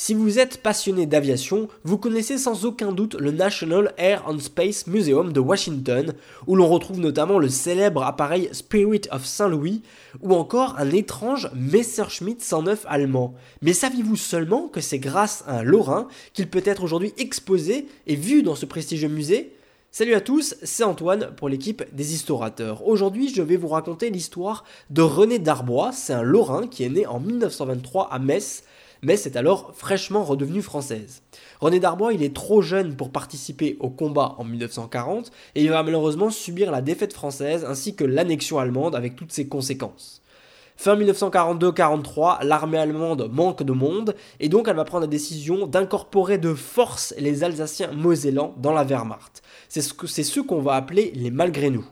Si vous êtes passionné d'aviation, vous connaissez sans aucun doute le National Air and Space Museum de Washington, où l'on retrouve notamment le célèbre appareil Spirit of Saint-Louis, ou encore un étrange Messerschmitt 109 allemand. Mais saviez-vous seulement que c'est grâce à un Lorrain qu'il peut être aujourd'hui exposé et vu dans ce prestigieux musée? Salut à tous, c'est Antoine pour l'équipe des Historateurs. Aujourd'hui, je vais vous raconter l'histoire de René Darbois, c'est un Lorrain qui est né en 1923 à Metz Metz est alors fraîchement redevenue française. René Darbois, il est trop jeune pour participer au combat en 1940 et il va malheureusement subir la défaite française ainsi que l'annexion allemande avec toutes ses conséquences. Fin 1942-43, l'armée allemande manque de monde et donc elle va prendre la décision d'incorporer de force les Alsaciens mosellans dans la Wehrmacht. C'est ce qu'on va appeler les malgré nous.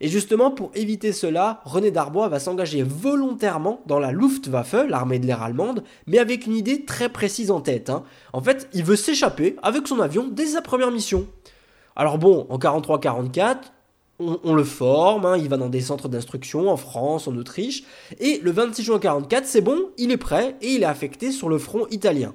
Et justement, pour éviter cela, René Darbois va s'engager volontairement dans la Luftwaffe, l'armée de l'air allemande, mais avec une idée très précise en tête. Hein. En fait, il veut s'échapper avec son avion dès sa première mission. Alors bon, en 43-44, on, le forme, hein, il va dans des centres d'instruction en France, en Autriche, et le 26 juin 44, c'est bon, il est prêt et il est affecté sur le front italien.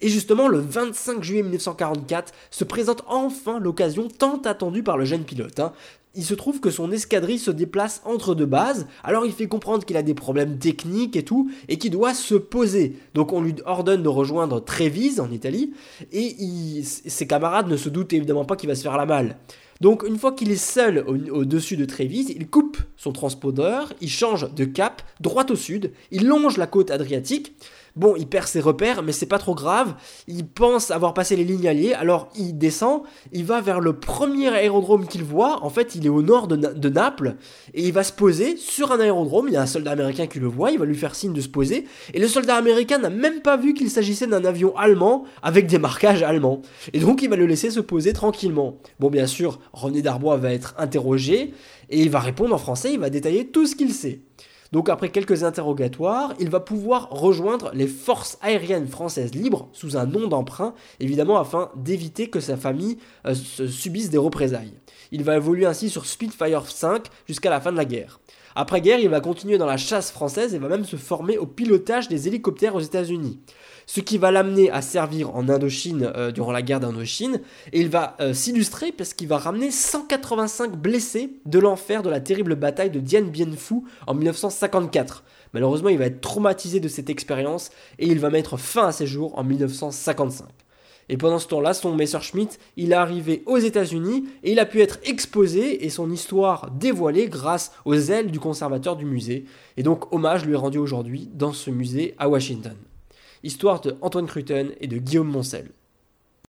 Et justement, le 25 juillet 1944 se présente enfin l'occasion tant attendue par le jeune pilote. Hein il se trouve que son escadrille se déplace entre deux bases, alors il fait comprendre qu'il a des problèmes techniques et tout, et qu'il doit se poser. Donc on lui ordonne de rejoindre Trévise en Italie, et ses camarades ne se doutent évidemment pas qu'il va se faire la malle. Donc une fois qu'il est seul au-dessus de Trévise, il coupe son transpondeur, il change de cap droit au sud, il longe la côte adriatique, Bon, il perd ses repères, mais c'est pas trop grave. Il pense avoir passé les lignes alliées, alors il descend, il va vers le premier aérodrome qu'il voit. En fait, il est au nord de, Naples, et il va se poser sur un aérodrome. Il y a un soldat américain qui le voit, il va lui faire signe de se poser. Et le soldat américain n'a même pas vu qu'il s'agissait d'un avion allemand avec des marquages allemands. Et donc, il va le laisser se poser tranquillement. Bon, bien sûr, René Darbois va être interrogé, et il va répondre en français, il va détailler tout ce qu'il sait. Donc après quelques interrogatoires, il va pouvoir rejoindre les forces aériennes françaises libres sous un nom d'emprunt, évidemment afin d'éviter que sa famille euh, subisse des représailles. Il va évoluer ainsi sur Spitfire 5 jusqu'à la fin de la guerre. Après guerre, il va continuer dans la chasse française et va même se former au pilotage des hélicoptères aux États-Unis. Ce qui va l'amener à servir en Indochine euh, durant la guerre d'Indochine. Et il va euh, s'illustrer parce qu'il va ramener 185 blessés de l'enfer de la terrible bataille de Dien Bien Phu en 1954. Malheureusement, il va être traumatisé de cette expérience et il va mettre fin à ses jours en 1955. Et pendant ce temps-là, son Messerschmitt, il est arrivé aux États-Unis et il a pu être exposé et son histoire dévoilée grâce aux ailes du conservateur du musée. Et donc, hommage lui est rendu aujourd'hui dans ce musée à Washington. Histoire de Antoine Cruton et de Guillaume Moncel.